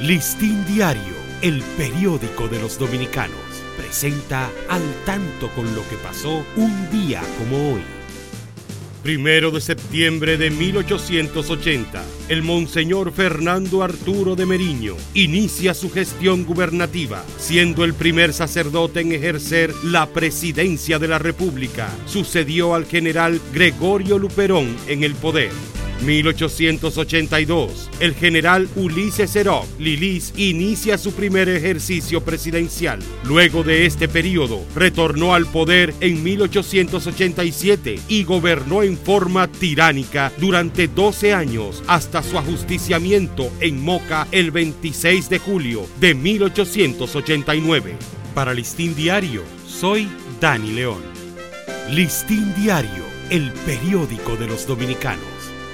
Listín Diario, el periódico de los dominicanos, presenta al tanto con lo que pasó un día como hoy. Primero de septiembre de 1880, el Monseñor Fernando Arturo de Meriño inicia su gestión gubernativa, siendo el primer sacerdote en ejercer la presidencia de la República. Sucedió al general Gregorio Luperón en el poder. 1882, el general Ulises Serov Lilis inicia su primer ejercicio presidencial. Luego de este periodo, retornó al poder en 1887 y gobernó en forma tiránica durante 12 años hasta su ajusticiamiento en Moca el 26 de julio de 1889. Para Listín Diario, soy Dani León. Listín Diario, el periódico de los dominicanos